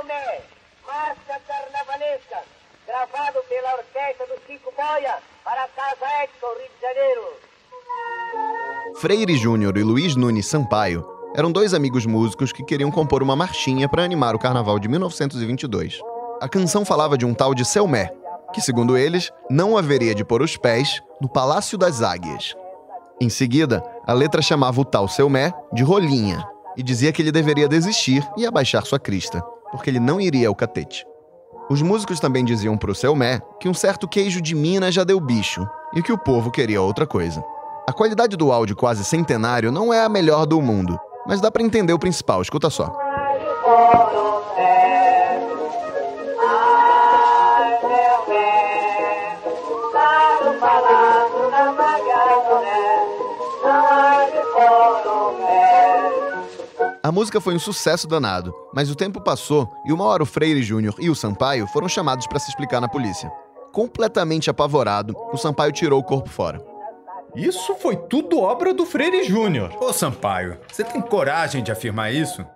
Selmé, Marcha Carnavalesca, gravado pela orquestra do Chico Boia para a Casa Expo, Rio de Janeiro. Freire Júnior e Luiz Nunes Sampaio eram dois amigos músicos que queriam compor uma marchinha para animar o carnaval de 1922. A canção falava de um tal de Selmé, que, segundo eles, não haveria de pôr os pés no Palácio das Águias. Em seguida, a letra chamava o tal Selmé de Rolinha e dizia que ele deveria desistir e abaixar sua crista, porque ele não iria ao catete. Os músicos também diziam para o Selmé que um certo queijo de Minas já deu bicho e que o povo queria outra coisa. A qualidade do áudio quase centenário não é a melhor do mundo, mas dá para entender o principal, escuta só. A música foi um sucesso danado, mas o tempo passou e uma hora o Freire Júnior e o Sampaio foram chamados para se explicar na polícia. Completamente apavorado, o Sampaio tirou o corpo fora. Isso foi tudo obra do Freire Júnior. Ô Sampaio, você tem coragem de afirmar isso?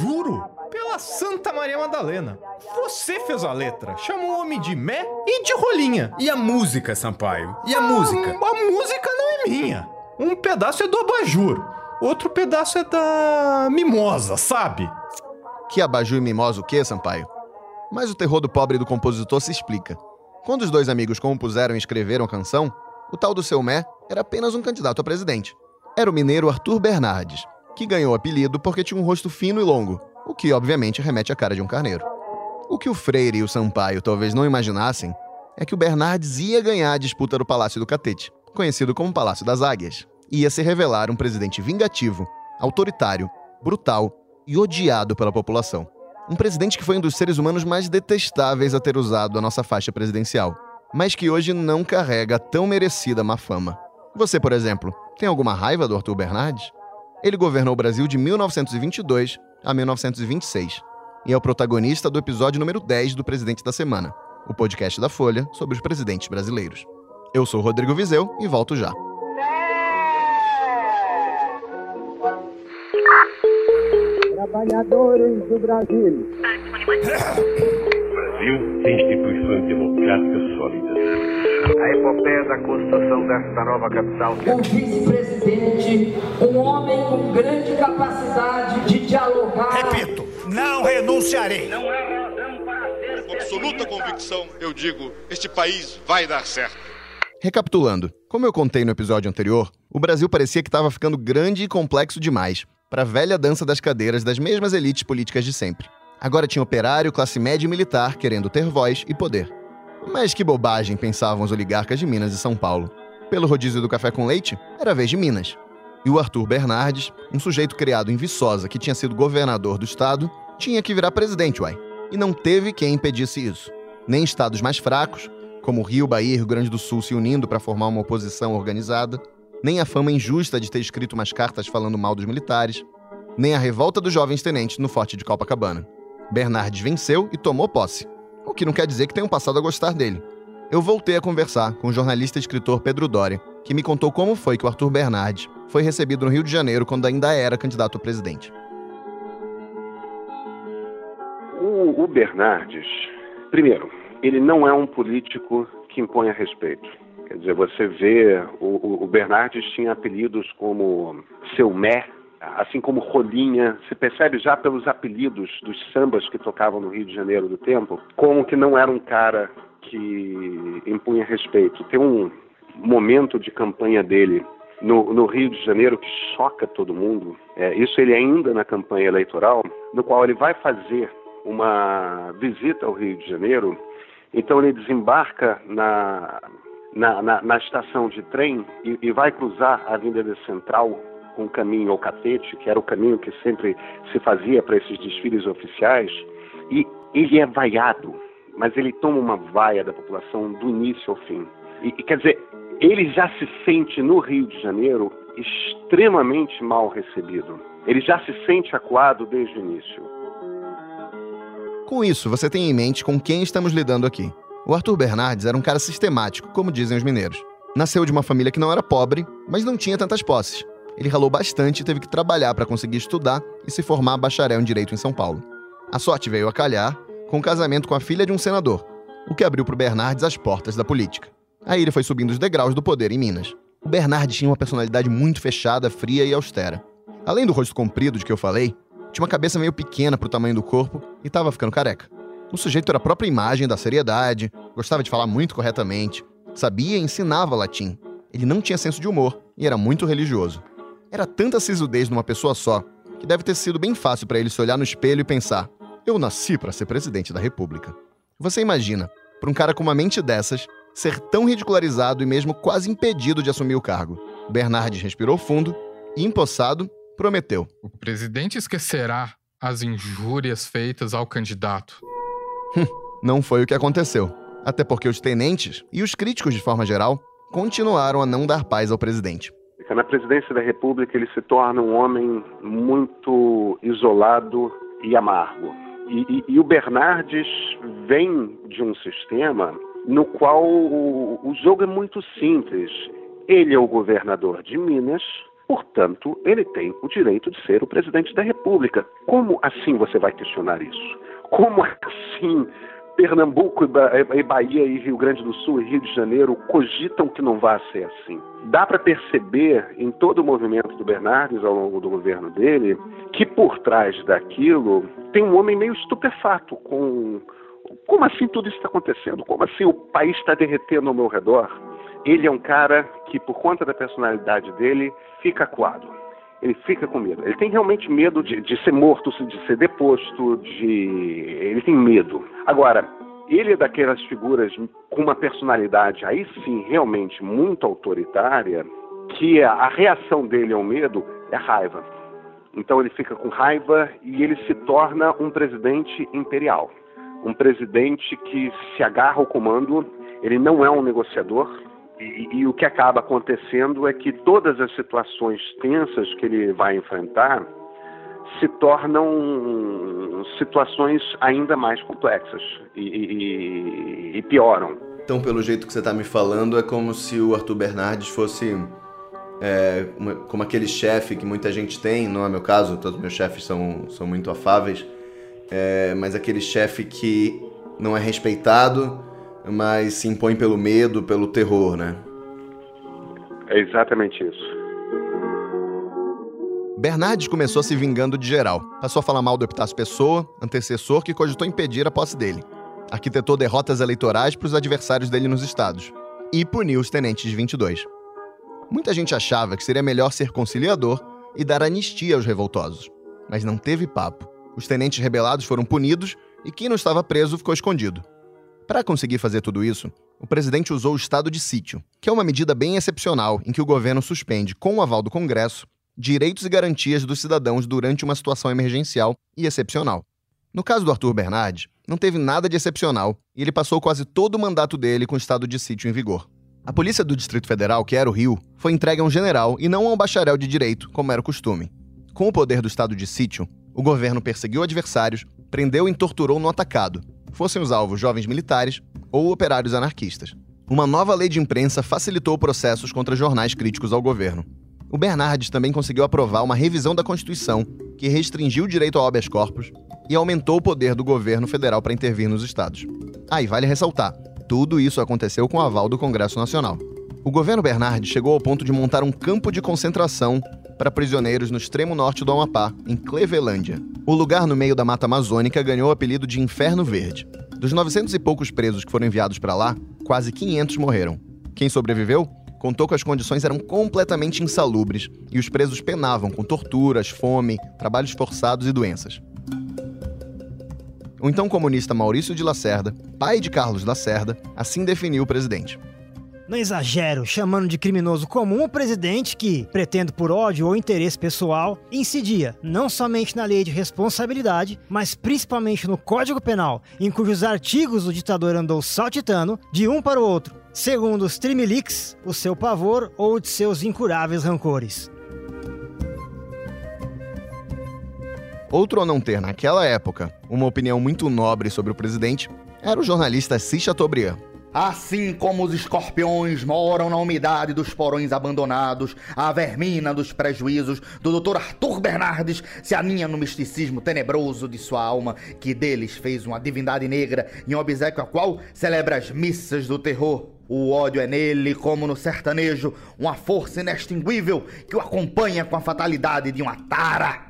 Juro, pela Santa Maria Madalena. Você fez a letra, chamou o homem de Mé e de Rolinha. E a música, Sampaio? E a, a música? A música não é minha. Um pedaço é do abajur, outro pedaço é da mimosa, sabe? Que abajur e mimosa o quê, Sampaio? Mas o terror do pobre do compositor se explica. Quando os dois amigos compuseram e escreveram a canção, o tal do seu Mé era apenas um candidato a presidente. Era o mineiro Arthur Bernardes, que ganhou o apelido porque tinha um rosto fino e longo, o que obviamente remete à cara de um carneiro. O que o Freire e o Sampaio talvez não imaginassem é que o Bernardes ia ganhar a disputa do Palácio do Catete, conhecido como Palácio das Águias. Ia se revelar um presidente vingativo, autoritário, brutal e odiado pela população. Um presidente que foi um dos seres humanos mais detestáveis a ter usado a nossa faixa presidencial mas que hoje não carrega tão merecida má fama. Você, por exemplo, tem alguma raiva do Arthur Bernardes? Ele governou o Brasil de 1922 a 1926 e é o protagonista do episódio número 10 do Presidente da Semana, o podcast da Folha sobre os presidentes brasileiros. Eu sou Rodrigo Vizeu e volto já. Trabalhadores do Brasil. Brasil tem instituições democráticas sólidas. A epopeia da construção desta nova capital. O vice-presidente, um homem com grande capacidade de dialogar. Repito, não renunciarei. Não há razão para ser. Com absoluta convicção, eu digo: este país vai dar certo. Recapitulando, como eu contei no episódio anterior, o Brasil parecia que estava ficando grande e complexo demais para a velha dança das cadeiras das mesmas elites políticas de sempre. Agora tinha operário, classe média e militar querendo ter voz e poder. Mas que bobagem, pensavam os oligarcas de Minas e São Paulo. Pelo rodízio do café com leite, era vez de Minas. E o Arthur Bernardes, um sujeito criado em Viçosa que tinha sido governador do estado, tinha que virar presidente, uai. E não teve quem impedisse isso. Nem estados mais fracos, como Rio, Bahia e Rio Grande do Sul se unindo para formar uma oposição organizada, nem a fama injusta de ter escrito umas cartas falando mal dos militares, nem a revolta dos jovens tenentes no forte de Copacabana. Bernardes venceu e tomou posse, o que não quer dizer que tenham passado a gostar dele. Eu voltei a conversar com o jornalista e escritor Pedro Doria, que me contou como foi que o Arthur Bernardes foi recebido no Rio de Janeiro quando ainda era candidato a presidente. O, o Bernardes, primeiro, ele não é um político que impõe a respeito. Quer dizer, você vê, o, o Bernardes tinha apelidos como Seu Mé, assim como Rolinha, se percebe já pelos apelidos dos sambas que tocavam no Rio de Janeiro do tempo, como que não era um cara que impunha respeito. Tem um momento de campanha dele no, no, Rio de Janeiro que choca todo mundo. É, isso ele ainda na campanha eleitoral, no qual ele vai fazer uma visita ao Rio de Janeiro. Então ele desembarca na, na, na, na estação de trem e, e vai cruzar a Avenida Central com o caminho ao catete, que era o caminho que sempre se fazia para esses desfiles oficiais, e ele é vaiado, mas ele toma uma vaia da população do início ao fim. E, e quer dizer, ele já se sente no Rio de Janeiro extremamente mal recebido. Ele já se sente acuado desde o início. Com isso, você tem em mente com quem estamos lidando aqui. O Arthur Bernardes era um cara sistemático, como dizem os mineiros. Nasceu de uma família que não era pobre, mas não tinha tantas posses ele ralou bastante e teve que trabalhar para conseguir estudar e se formar bacharel em direito em São Paulo. A sorte veio a calhar com o casamento com a filha de um senador, o que abriu para o Bernardes as portas da política. Aí ele foi subindo os degraus do poder em Minas. O Bernardes tinha uma personalidade muito fechada, fria e austera. Além do rosto comprido de que eu falei, tinha uma cabeça meio pequena para o tamanho do corpo e estava ficando careca. O sujeito era a própria imagem da seriedade, gostava de falar muito corretamente, sabia e ensinava latim. Ele não tinha senso de humor e era muito religioso. Era tanta sisudez numa pessoa só que deve ter sido bem fácil para ele se olhar no espelho e pensar: eu nasci para ser presidente da República. Você imagina, para um cara com uma mente dessas, ser tão ridicularizado e mesmo quase impedido de assumir o cargo. Bernardes respirou fundo e, empossado, prometeu: O presidente esquecerá as injúrias feitas ao candidato. Hum, não foi o que aconteceu. Até porque os tenentes e os críticos de forma geral continuaram a não dar paz ao presidente. Na presidência da República, ele se torna um homem muito isolado e amargo. E, e, e o Bernardes vem de um sistema no qual o, o jogo é muito simples. Ele é o governador de Minas, portanto, ele tem o direito de ser o presidente da República. Como assim você vai questionar isso? Como assim Pernambuco e Bahia e Rio Grande do Sul e Rio de Janeiro cogitam que não vá ser assim. Dá para perceber em todo o movimento do Bernardes ao longo do governo dele que por trás daquilo tem um homem meio estupefato com como assim tudo isso está acontecendo? Como assim o país está derretendo ao meu redor? Ele é um cara que, por conta da personalidade dele, fica acuado ele fica com medo. Ele tem realmente medo de, de ser morto, de ser deposto, de. Ele tem medo. Agora, ele é daquelas figuras com uma personalidade aí sim realmente muito autoritária, que a, a reação dele ao medo é raiva. Então ele fica com raiva e ele se torna um presidente imperial. Um presidente que se agarra ao comando, ele não é um negociador, e, e, o que acaba acontecendo é que todas as situações tensas que ele vai enfrentar se tornam situações ainda mais complexas e, e, e pioram. Então, pelo jeito que você está me falando, é como se o Arthur Bernardes fosse é, como aquele chefe que muita gente tem, não é meu caso, todos meus chefes são, são muito afáveis, é, mas aquele chefe que não é respeitado mas se impõe pelo medo, pelo terror, né? É exatamente isso. Bernardes começou se vingando de geral. Passou a falar mal do Epitácio Pessoa, antecessor que cogitou impedir a posse dele. Arquitetou derrotas eleitorais para os adversários dele nos estados. E puniu os tenentes 22. Muita gente achava que seria melhor ser conciliador e dar anistia aos revoltosos. Mas não teve papo. Os tenentes rebelados foram punidos e quem não estava preso ficou escondido. Para conseguir fazer tudo isso, o presidente usou o estado de sítio, que é uma medida bem excepcional em que o governo suspende, com o aval do Congresso, direitos e garantias dos cidadãos durante uma situação emergencial e excepcional. No caso do Arthur Bernardi, não teve nada de excepcional e ele passou quase todo o mandato dele com o estado de sítio em vigor. A polícia do Distrito Federal, que era o Rio, foi entregue a um general e não a um bacharel de direito, como era o costume. Com o poder do estado de sítio, o governo perseguiu adversários, prendeu e torturou no atacado, fossem os alvos jovens militares ou operários anarquistas. Uma nova lei de imprensa facilitou processos contra jornais críticos ao governo. O Bernardes também conseguiu aprovar uma revisão da Constituição que restringiu o direito ao habeas corpus e aumentou o poder do governo federal para intervir nos estados. Ah, e vale ressaltar, tudo isso aconteceu com o aval do Congresso Nacional. O governo Bernardes chegou ao ponto de montar um campo de concentração para prisioneiros no extremo norte do Amapá, em Clevelândia. O lugar no meio da mata amazônica ganhou o apelido de Inferno Verde. Dos 900 e poucos presos que foram enviados para lá, quase 500 morreram. Quem sobreviveu contou que as condições eram completamente insalubres e os presos penavam com torturas, fome, trabalhos forçados e doenças. O então comunista Maurício de Lacerda, pai de Carlos Lacerda, assim definiu o presidente. Não exagero chamando de criminoso comum o presidente que, pretendo por ódio ou interesse pessoal, incidia não somente na lei de responsabilidade, mas principalmente no Código Penal, em cujos artigos o ditador andou saltitando de um para o outro, segundo os Trimilix, o seu pavor ou de seus incuráveis rancores. Outro a não ter, naquela época, uma opinião muito nobre sobre o presidente era o jornalista Cis Chateaubriand. Assim como os escorpiões moram na umidade dos porões abandonados, a vermina dos prejuízos do Dr. Arthur Bernardes se aninha no misticismo tenebroso de sua alma, que deles fez uma divindade negra, em obsequio a qual celebra as missas do terror. O ódio é nele, como no sertanejo, uma força inextinguível que o acompanha com a fatalidade de uma tara.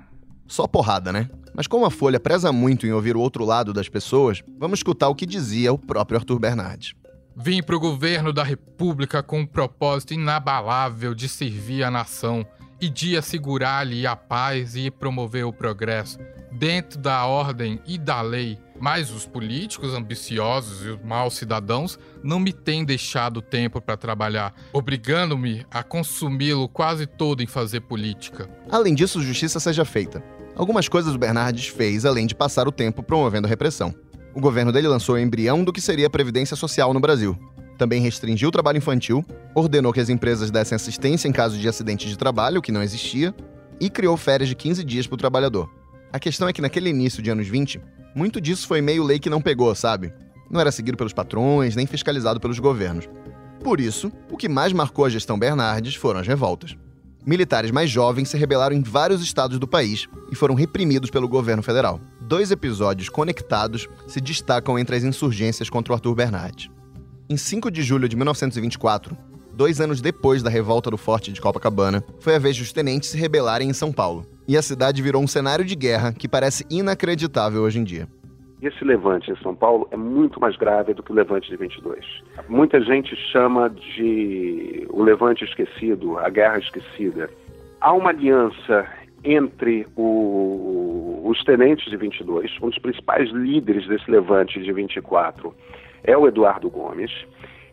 Só porrada, né? Mas como a Folha preza muito em ouvir o outro lado das pessoas, vamos escutar o que dizia o próprio Arthur Bernardes. Vim para o governo da República com um propósito inabalável de servir a nação e de assegurar-lhe a paz e promover o progresso, dentro da ordem e da lei. Mas os políticos ambiciosos e os maus cidadãos não me têm deixado tempo para trabalhar, obrigando-me a consumi-lo quase todo em fazer política. Além disso, justiça seja feita. Algumas coisas o Bernardes fez além de passar o tempo promovendo repressão o governo dele lançou o embrião do que seria a Previdência Social no Brasil. Também restringiu o trabalho infantil, ordenou que as empresas dessem assistência em caso de acidente de trabalho, que não existia, e criou férias de 15 dias para o trabalhador. A questão é que naquele início de anos 20, muito disso foi meio lei que não pegou, sabe? Não era seguido pelos patrões, nem fiscalizado pelos governos. Por isso, o que mais marcou a gestão Bernardes foram as revoltas. Militares mais jovens se rebelaram em vários estados do país e foram reprimidos pelo governo federal dois episódios conectados se destacam entre as insurgências contra o Arthur Bernardes. Em 5 de julho de 1924, dois anos depois da revolta do Forte de Copacabana, foi a vez dos tenentes se rebelarem em São Paulo. E a cidade virou um cenário de guerra que parece inacreditável hoje em dia. Esse levante em São Paulo é muito mais grave do que o levante de 22. Muita gente chama de o levante esquecido, a guerra esquecida. Há uma aliança entre o, os tenentes de 22, um dos principais líderes desse levante de 24 é o Eduardo Gomes.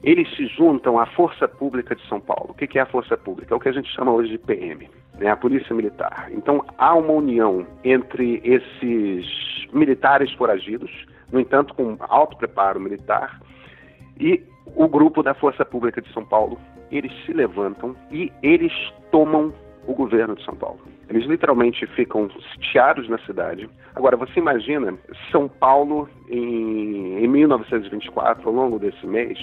Eles se juntam à Força Pública de São Paulo. O que é a Força Pública? É o que a gente chama hoje de PM, né? a Polícia Militar. Então há uma união entre esses militares foragidos, no entanto, com alto preparo militar, e o grupo da Força Pública de São Paulo. Eles se levantam e eles tomam o governo de São Paulo. Eles literalmente ficam sitiados na cidade. Agora, você imagina São Paulo em, em 1924, ao longo desse mês,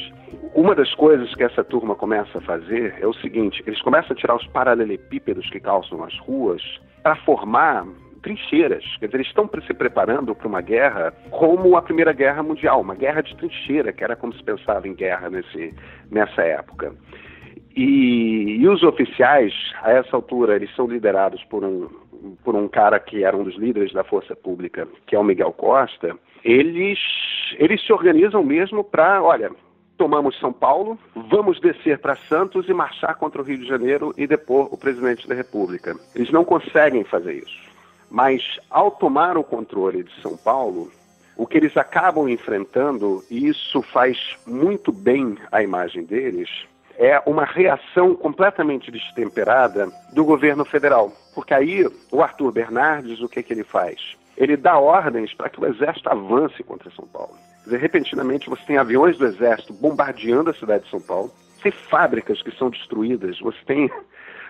uma das coisas que essa turma começa a fazer é o seguinte: eles começam a tirar os paralelepípedos que calçam as ruas para formar trincheiras. Quer dizer, eles estão se preparando para uma guerra como a Primeira Guerra Mundial, uma guerra de trincheira, que era como se pensava em guerra nesse, nessa época. E, e, os oficiais, a essa altura, eles são liderados por um, por um cara que era um dos líderes da Força Pública, que é o Miguel Costa. Eles, eles se organizam mesmo para, olha, tomamos São Paulo, vamos descer para Santos e marchar contra o Rio de Janeiro e depor o presidente da República. Eles não conseguem fazer isso. Mas ao tomar o controle de São Paulo, o que eles acabam enfrentando, e isso faz muito bem a imagem deles, é uma reação completamente destemperada do governo federal. Porque aí o Arthur Bernardes, o que, que ele faz? Ele dá ordens para que o exército avance contra São Paulo. Dizer, repentinamente você tem aviões do exército bombardeando a cidade de São Paulo, tem fábricas que são destruídas, você tem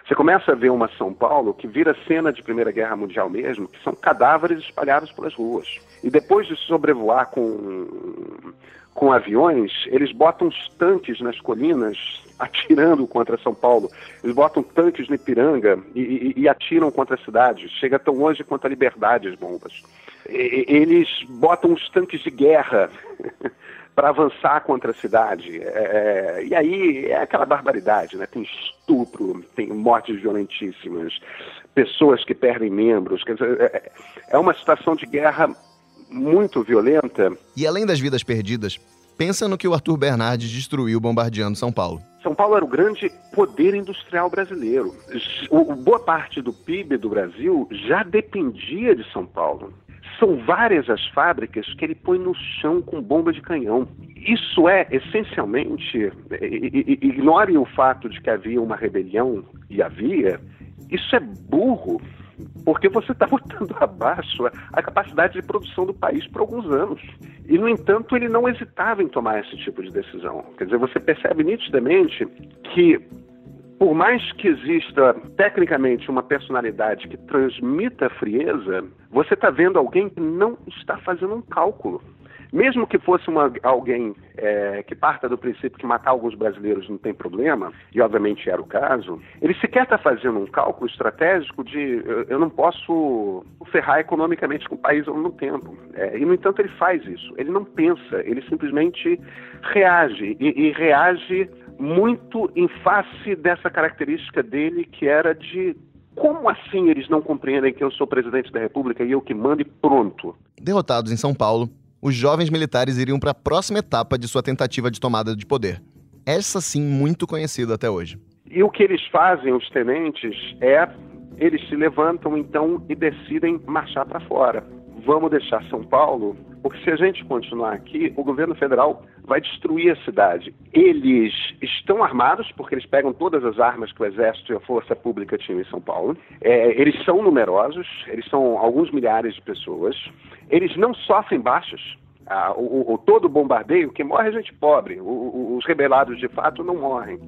você começa a ver uma São Paulo que vira cena de Primeira Guerra Mundial mesmo, que são cadáveres espalhados pelas ruas. E depois de sobrevoar com, com aviões, eles botam os tanques nas colinas atirando contra São Paulo. Eles botam tanques no Ipiranga e, e, e atiram contra a cidade. Chega tão longe quanto a liberdade as bombas. E, eles botam os tanques de guerra para avançar contra a cidade. É, é, e aí é aquela barbaridade, né? Tem estupro, tem mortes violentíssimas, pessoas que perdem membros. Quer dizer, é, é uma situação de guerra muito violenta. E além das vidas perdidas, pensa no que o Arthur Bernardes destruiu bombardeando São Paulo. São Paulo era o grande poder industrial brasileiro. O, boa parte do PIB do Brasil já dependia de São Paulo. São várias as fábricas que ele põe no chão com bomba de canhão. Isso é, essencialmente, ignore o fato de que havia uma rebelião, e havia, isso é burro porque você está botando abaixo a capacidade de produção do país por alguns anos. E, no entanto, ele não hesitava em tomar esse tipo de decisão. Quer dizer, você percebe nitidamente que, por mais que exista tecnicamente uma personalidade que transmita frieza, você está vendo alguém que não está fazendo um cálculo. mesmo que fosse uma, alguém é, que parta do princípio que matar alguns brasileiros não tem problema, e obviamente era o caso, ele sequer está fazendo um cálculo estratégico de eu, eu, não posso ferrar economicamente com o país ao mesmo tempo. É, e, no entanto, ele faz isso. Ele não pensa, ele simplesmente reage, e, e reage muito em face dessa característica dele que era de como assim eles não compreendem que eu sou presidente da República e eu que mando e pronto? Derrotados em São Paulo, os jovens militares iriam para a próxima etapa de sua tentativa de tomada de poder. Essa sim muito conhecida até hoje. E o que eles fazem, os tenentes, é eles se levantam então e decidem marchar para fora. Vamos deixar São Paulo, porque se a gente continuar aqui, o governo federal vai destruir a cidade. Eles estão armados, porque eles pegam todas as armas que o Exército e a Força Pública tinham em São Paulo. É, eles são numerosos, eles são alguns milhares de pessoas. Eles não sofrem baixas. Ah, o, o, todo bombardeio, quem morre é gente pobre. O, os rebelados, de fato, não morrem.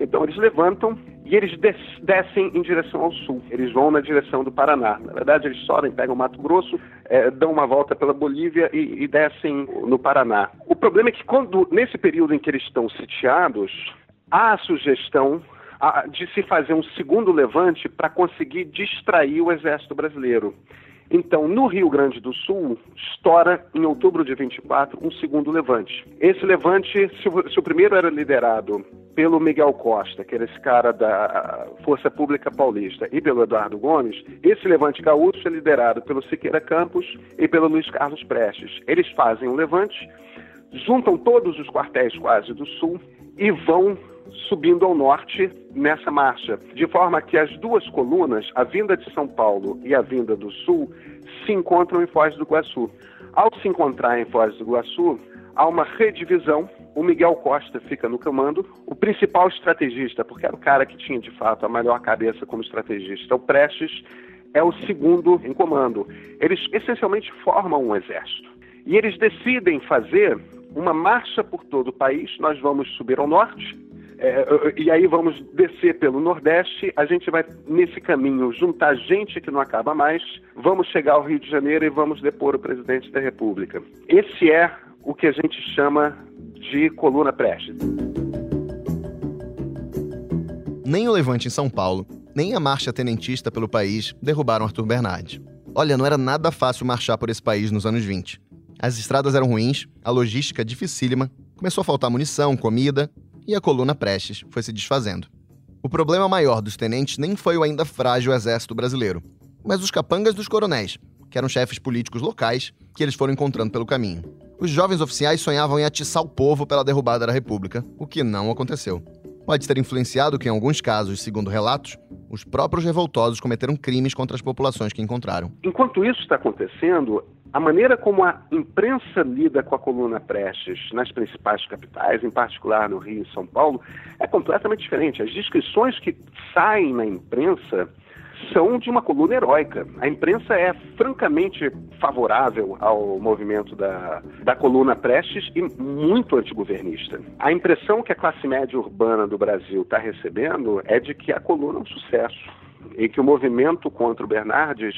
Então eles levantam e eles des descem em direção ao sul. Eles vão na direção do Paraná. Na verdade, eles sobem, pegam o Mato Grosso, é, dão uma volta pela Bolívia e, e descem no Paraná. O problema é que quando nesse período em que eles estão sitiados, há a sugestão de se fazer um segundo levante para conseguir distrair o exército brasileiro. Então, no Rio Grande do Sul, estoura em outubro de 24 um segundo levante. Esse levante, se o, se o primeiro era liderado pelo Miguel Costa, que era esse cara da Força Pública Paulista, e pelo Eduardo Gomes, esse levante gaúcho é liderado pelo Siqueira Campos e pelo Luiz Carlos Prestes. Eles fazem um levante, juntam todos os quartéis quase do Sul e vão subindo ao norte nessa marcha, de forma que as duas colunas, a vinda de São Paulo e a vinda do Sul, se encontram em Foz do Iguaçu. Ao se encontrar em Foz do Iguaçu, há uma redivisão. O Miguel Costa fica no comando. O principal estrategista, porque era o cara que tinha de fato a melhor cabeça como estrategista, o Prestes, é o segundo em comando. Eles essencialmente formam um exército. E eles decidem fazer uma marcha por todo o país. Nós vamos subir ao norte, é, e aí vamos descer pelo Nordeste, a gente vai nesse caminho juntar gente que não acaba mais, vamos chegar ao Rio de Janeiro e vamos depor o presidente da República. Esse é o que a gente chama de coluna Prestes. Nem o levante em São Paulo, nem a marcha tenentista pelo país derrubaram Arthur Bernardes. Olha, não era nada fácil marchar por esse país nos anos 20. As estradas eram ruins, a logística dificílima, começou a faltar munição, comida e a coluna Prestes foi se desfazendo. O problema maior dos tenentes nem foi o ainda frágil exército brasileiro, mas os capangas dos coronéis, que eram chefes políticos locais que eles foram encontrando pelo caminho. Os jovens oficiais sonhavam em atiçar o povo pela derrubada da República, o que não aconteceu. Pode ter influenciado que, em alguns casos, segundo relatos, os próprios revoltosos cometeram crimes contra as populações que encontraram. Enquanto isso está acontecendo, a maneira como a imprensa lida com a coluna Prestes nas principais capitais, em particular no Rio e São Paulo, é completamente diferente. As descrições que saem na imprensa são de uma coluna heróica. A imprensa é francamente favorável ao movimento da, da coluna Prestes e muito antigovernista. A impressão que a classe média urbana do Brasil está recebendo é de que a coluna é um sucesso e que o movimento contra o Bernardes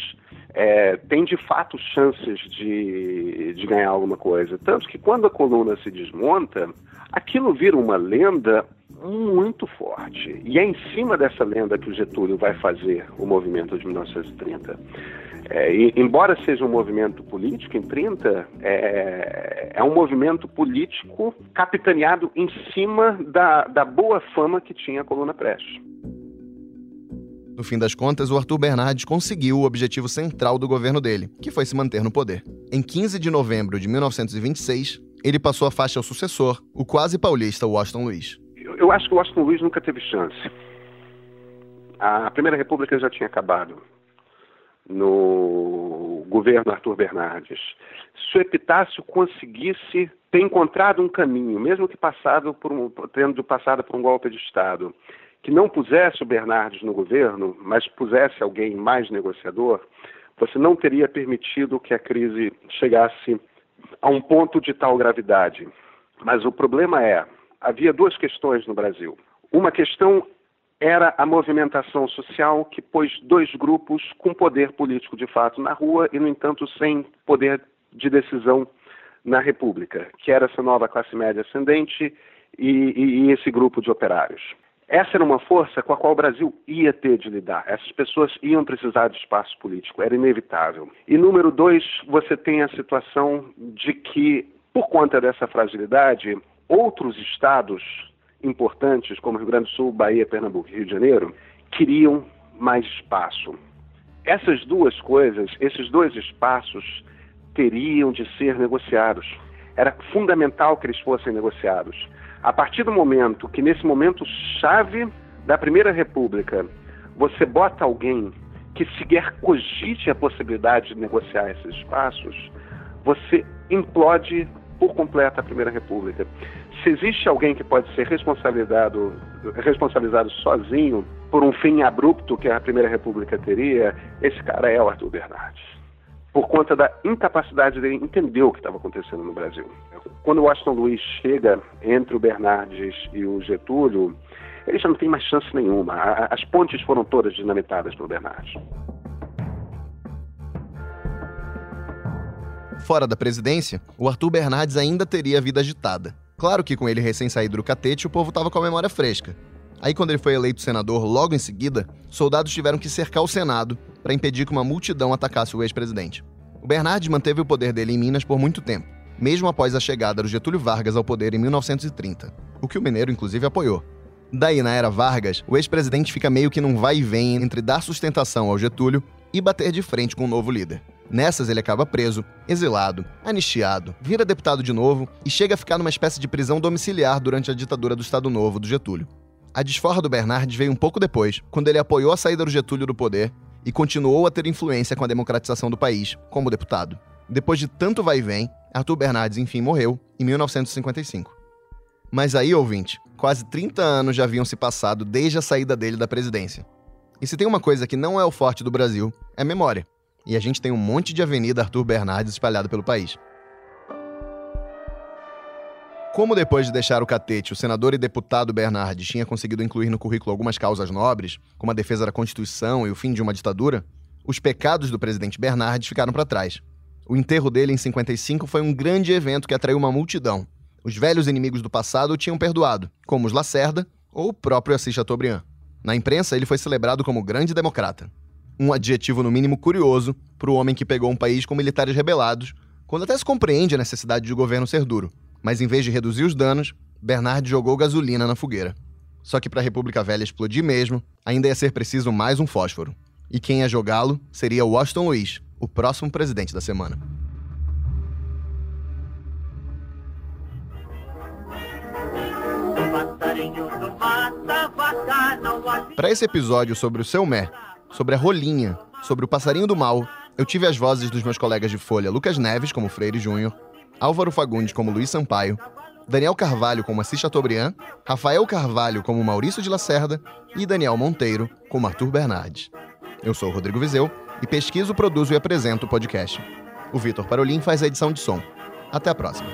é, tem de fato chances de, de ganhar alguma coisa. Tanto que quando a coluna se desmonta, aquilo vira uma lenda muito forte. E é em cima dessa lenda que o Getúlio vai fazer o movimento de 1930. É, e, embora seja um movimento político em 30, é, é um movimento político capitaneado em cima da, da boa fama que tinha a coluna Prestes. No fim das contas, o Arthur Bernardes conseguiu o objetivo central do governo dele, que foi se manter no poder. Em 15 de novembro de 1926, ele passou a faixa ao sucessor, o quase paulista Washington Luiz eu acho que o Washington Luiz nunca teve chance. A Primeira República já tinha acabado no governo Arthur Bernardes. Se o Epitácio conseguisse ter encontrado um caminho, mesmo que passado por um, tendo passado por um golpe de Estado, que não pusesse o Bernardes no governo, mas pusesse alguém mais negociador, você não teria permitido que a crise chegasse a um ponto de tal gravidade. Mas o problema é, havia duas questões no Brasil. Uma questão era a movimentação social que pôs dois grupos com poder político de fato na rua e, no entanto, sem poder de decisão na República, que era essa nova classe média ascendente e, e, e esse grupo de operários. Essa era uma força com a qual o Brasil ia ter de lidar. Essas pessoas iam precisar de espaço político, era inevitável. E número dois, você tem a situação de que, por conta dessa fragilidade, outros estados importantes, como Rio Grande do Sul, Bahia, Pernambuco e Rio de Janeiro, queriam mais espaço. Essas duas coisas, esses dois espaços, teriam de ser negociados. Era fundamental que eles fossem negociados. A partir do momento que, nesse momento chave da Primeira República, você bota alguém que sequer cogite a possibilidade de negociar esses espaços, você implode por completo a Primeira República. Se existe alguém que pode ser responsabilizado, responsabilizado sozinho por um fim abrupto que a Primeira República teria, esse cara é o Arthur Bernardes. Por conta da incapacidade dele entender o que estava acontecendo no Brasil. Quando o Washington Luiz chega entre o Bernardes e o Getúlio, ele já não tem mais chance nenhuma. As pontes foram todas dinamitadas pelo Bernardes. Fora da presidência, o Arthur Bernardes ainda teria a vida agitada. Claro que com ele recém-saído do catete, o povo estava com a memória fresca. Aí, quando ele foi eleito senador logo em seguida, soldados tiveram que cercar o Senado para impedir que uma multidão atacasse o ex-presidente. O Bernardes manteve o poder dele em Minas por muito tempo, mesmo após a chegada do Getúlio Vargas ao poder em 1930, o que o Mineiro inclusive apoiou. Daí, na era Vargas, o ex-presidente fica meio que num vai e vem entre dar sustentação ao Getúlio e bater de frente com o novo líder. Nessas, ele acaba preso, exilado, anistiado, vira deputado de novo e chega a ficar numa espécie de prisão domiciliar durante a ditadura do Estado Novo do Getúlio. A desforra do Bernardes veio um pouco depois, quando ele apoiou a saída do Getúlio do poder e continuou a ter influência com a democratização do país, como deputado. Depois de tanto vai e vem, Arthur Bernardes enfim morreu, em 1955. Mas aí, ouvinte, quase 30 anos já haviam se passado desde a saída dele da presidência. E se tem uma coisa que não é o forte do Brasil, é memória e a gente tem um monte de avenida Arthur Bernardes espalhada pelo país. Como depois de deixar o catete, o senador e deputado Bernardes tinha conseguido incluir no currículo algumas causas nobres, como a defesa da Constituição e o fim de uma ditadura, os pecados do presidente Bernardes ficaram para trás. O enterro dele em 55 foi um grande evento que atraiu uma multidão. Os velhos inimigos do passado o tinham perdoado, como os Lacerda ou o próprio Assis Chateaubriand. Na imprensa, ele foi celebrado como grande democrata um adjetivo no mínimo curioso para o homem que pegou um país com militares rebelados, quando até se compreende a necessidade de o governo ser duro. Mas em vez de reduzir os danos, Bernard jogou gasolina na fogueira. Só que para a República Velha explodir mesmo, ainda ia ser preciso mais um fósforo. E quem ia jogá-lo seria Washington Luiz, o próximo presidente da semana. Para esse episódio sobre o seu Mé, sobre a rolinha, sobre o passarinho do mal, eu tive as vozes dos meus colegas de Folha Lucas Neves, como Freire Júnior, Álvaro Fagundes, como Luiz Sampaio, Daniel Carvalho, como Assis Chateaubriand, Rafael Carvalho, como Maurício de Lacerda e Daniel Monteiro, como Arthur Bernardes. Eu sou o Rodrigo Vizeu e pesquiso, produzo e apresento o podcast. O Vitor Parolin faz a edição de som. Até a próxima.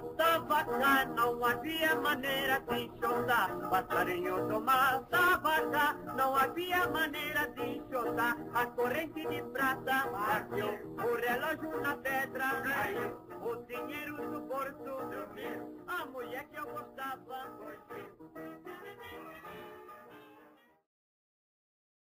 Vaca, não havia maneira de enxotar. Passarinho tomava vaca, não havia maneira de enxotar. A corrente de prata bateu, o relógio na pedra caiu. O dinheiro no bolso dormiu, a mulher que eu gostava foi